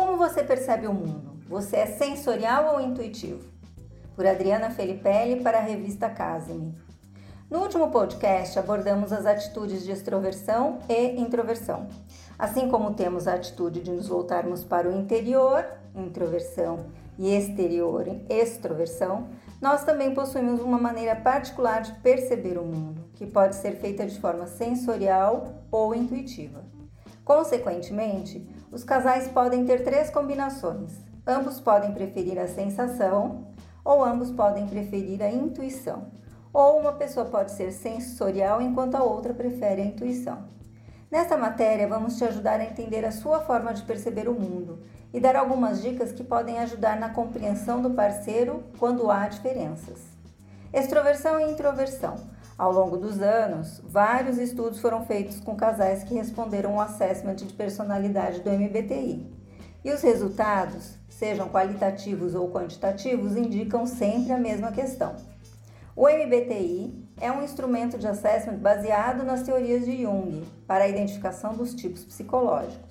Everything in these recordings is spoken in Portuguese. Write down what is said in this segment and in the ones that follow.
Como você percebe o mundo? Você é sensorial ou intuitivo? Por Adriana Felipelli para a revista Casime. No último podcast abordamos as atitudes de extroversão e introversão. Assim como temos a atitude de nos voltarmos para o interior, introversão, e exterior, extroversão, nós também possuímos uma maneira particular de perceber o mundo, que pode ser feita de forma sensorial ou intuitiva. Consequentemente, os casais podem ter três combinações. Ambos podem preferir a sensação ou ambos podem preferir a intuição. Ou uma pessoa pode ser sensorial enquanto a outra prefere a intuição. Nesta matéria, vamos te ajudar a entender a sua forma de perceber o mundo e dar algumas dicas que podem ajudar na compreensão do parceiro quando há diferenças. Extroversão e introversão. Ao longo dos anos, vários estudos foram feitos com casais que responderam ao assessment de personalidade do MBTI. E os resultados, sejam qualitativos ou quantitativos, indicam sempre a mesma questão. O MBTI é um instrumento de assessment baseado nas teorias de Jung para a identificação dos tipos psicológicos.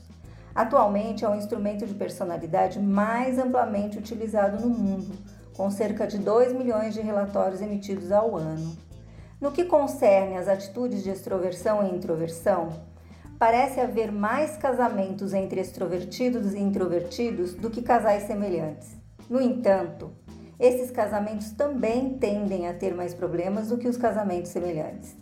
Atualmente é o instrumento de personalidade mais amplamente utilizado no mundo, com cerca de 2 milhões de relatórios emitidos ao ano. No que concerne às atitudes de extroversão e introversão, parece haver mais casamentos entre extrovertidos e introvertidos do que casais semelhantes. No entanto, esses casamentos também tendem a ter mais problemas do que os casamentos semelhantes.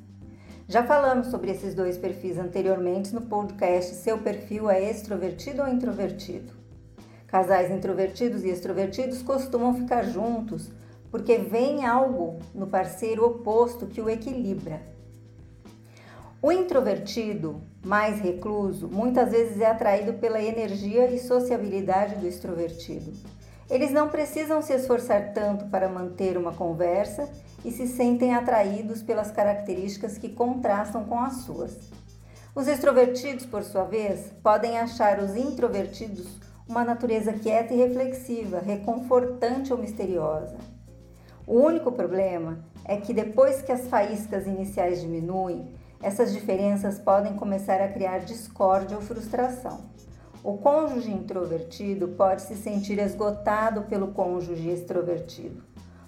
Já falamos sobre esses dois perfis anteriormente no podcast Seu perfil é extrovertido ou introvertido? Casais introvertidos e extrovertidos costumam ficar juntos porque vem algo no parceiro oposto que o equilibra. O introvertido, mais recluso, muitas vezes é atraído pela energia e sociabilidade do extrovertido. Eles não precisam se esforçar tanto para manter uma conversa e se sentem atraídos pelas características que contrastam com as suas. Os extrovertidos, por sua vez, podem achar os introvertidos uma natureza quieta e reflexiva, reconfortante ou misteriosa. O único problema é que depois que as faíscas iniciais diminuem, essas diferenças podem começar a criar discórdia ou frustração. O cônjuge introvertido pode se sentir esgotado pelo cônjuge extrovertido.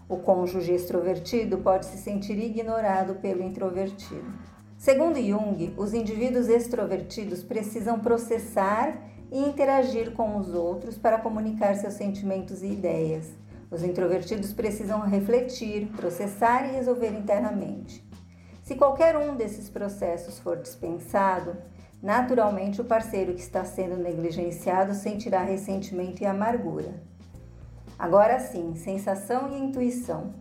O cônjuge extrovertido pode se sentir ignorado pelo introvertido. Segundo Jung, os indivíduos extrovertidos precisam processar e interagir com os outros para comunicar seus sentimentos e ideias. Os introvertidos precisam refletir, processar e resolver internamente. Se qualquer um desses processos for dispensado, naturalmente o parceiro que está sendo negligenciado sentirá ressentimento e amargura. Agora sim, sensação e intuição.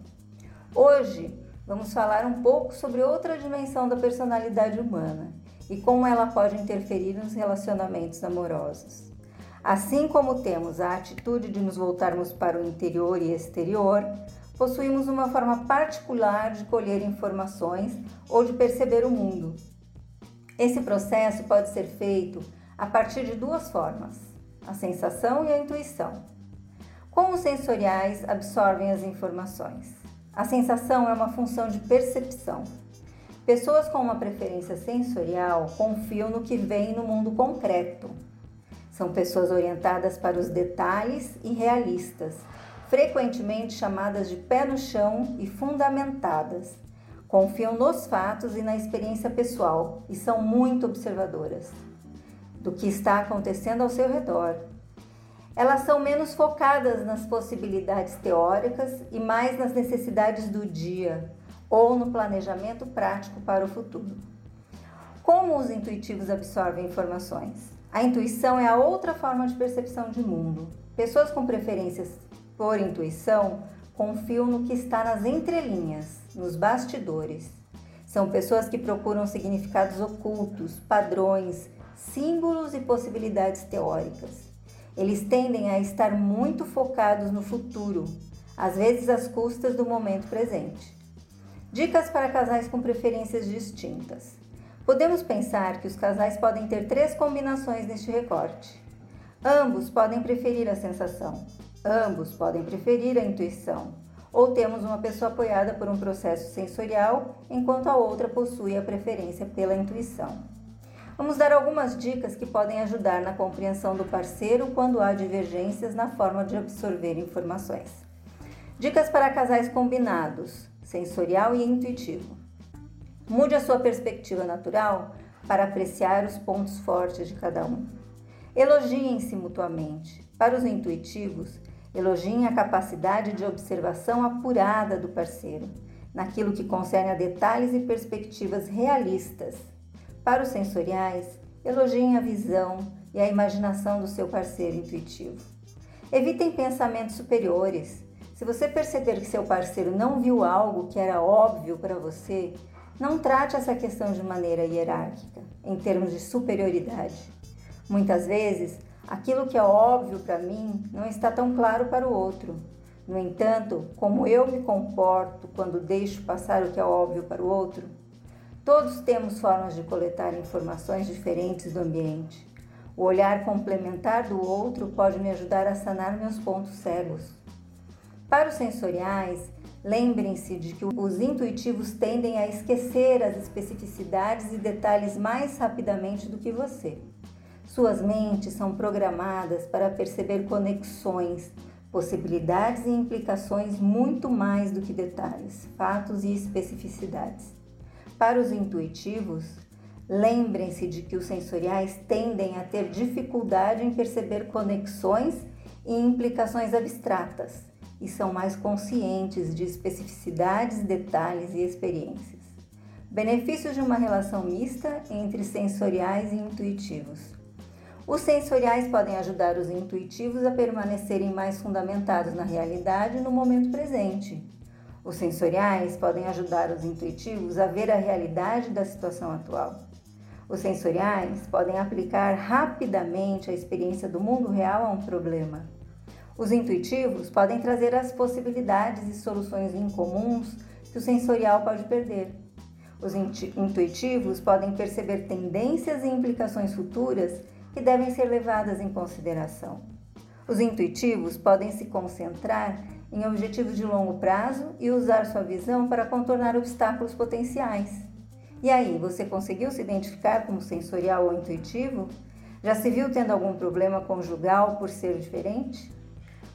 Hoje vamos falar um pouco sobre outra dimensão da personalidade humana e como ela pode interferir nos relacionamentos amorosos. Assim como temos a atitude de nos voltarmos para o interior e exterior, possuímos uma forma particular de colher informações ou de perceber o mundo. Esse processo pode ser feito a partir de duas formas: a sensação e a intuição. Como os sensoriais absorvem as informações? A sensação é uma função de percepção. Pessoas com uma preferência sensorial confiam no que vem no mundo concreto. São pessoas orientadas para os detalhes e realistas, frequentemente chamadas de pé no chão e fundamentadas. Confiam nos fatos e na experiência pessoal e são muito observadoras do que está acontecendo ao seu redor elas são menos focadas nas possibilidades teóricas e mais nas necessidades do dia ou no planejamento prático para o futuro. Como os intuitivos absorvem informações? A intuição é a outra forma de percepção de mundo. Pessoas com preferências por intuição confiam no que está nas entrelinhas, nos bastidores. São pessoas que procuram significados ocultos, padrões, símbolos e possibilidades teóricas. Eles tendem a estar muito focados no futuro, às vezes às custas do momento presente. Dicas para casais com preferências distintas. Podemos pensar que os casais podem ter três combinações neste recorte. Ambos podem preferir a sensação, ambos podem preferir a intuição, ou temos uma pessoa apoiada por um processo sensorial enquanto a outra possui a preferência pela intuição. Vamos dar algumas dicas que podem ajudar na compreensão do parceiro quando há divergências na forma de absorver informações. Dicas para casais combinados, sensorial e intuitivo. Mude a sua perspectiva natural para apreciar os pontos fortes de cada um. Elogiem-se mutuamente. Para os intuitivos, elogiem a capacidade de observação apurada do parceiro, naquilo que concerne a detalhes e perspectivas realistas para os sensoriais, elogiem a visão e a imaginação do seu parceiro intuitivo. Evitem pensamentos superiores. Se você perceber que seu parceiro não viu algo que era óbvio para você, não trate essa questão de maneira hierárquica, em termos de superioridade. Muitas vezes, aquilo que é óbvio para mim não está tão claro para o outro. No entanto, como eu me comporto quando deixo passar o que é óbvio para o outro, Todos temos formas de coletar informações diferentes do ambiente. O olhar complementar do outro pode me ajudar a sanar meus pontos cegos. Para os sensoriais, lembrem-se de que os intuitivos tendem a esquecer as especificidades e detalhes mais rapidamente do que você. Suas mentes são programadas para perceber conexões, possibilidades e implicações muito mais do que detalhes, fatos e especificidades. Para os intuitivos, lembrem-se de que os sensoriais tendem a ter dificuldade em perceber conexões e implicações abstratas e são mais conscientes de especificidades, detalhes e experiências. Benefícios de uma relação mista entre sensoriais e intuitivos. Os sensoriais podem ajudar os intuitivos a permanecerem mais fundamentados na realidade no momento presente os sensoriais podem ajudar os intuitivos a ver a realidade da situação atual. Os sensoriais podem aplicar rapidamente a experiência do mundo real a um problema. Os intuitivos podem trazer as possibilidades e soluções incomuns que o sensorial pode perder. Os intuitivos podem perceber tendências e implicações futuras que devem ser levadas em consideração. Os intuitivos podem se concentrar em objetivos de longo prazo e usar sua visão para contornar obstáculos potenciais. E aí, você conseguiu se identificar como sensorial ou intuitivo? Já se viu tendo algum problema conjugal por ser diferente?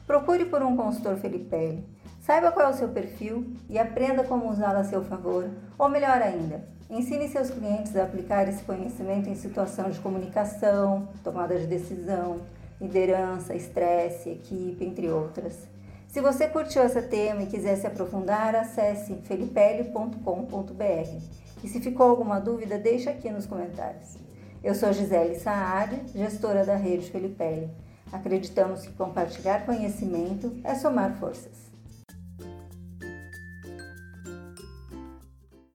Procure por um consultor Felipe. Saiba qual é o seu perfil e aprenda como usá-lo a seu favor. Ou melhor ainda, ensine seus clientes a aplicar esse conhecimento em situação de comunicação, tomada de decisão, liderança, estresse, equipe, entre outras. Se você curtiu esse tema e quiser se aprofundar, acesse felipelli.com.br. E se ficou alguma dúvida, deixe aqui nos comentários. Eu sou Gisele Saad, gestora da rede Felipelli. Acreditamos que compartilhar conhecimento é somar forças.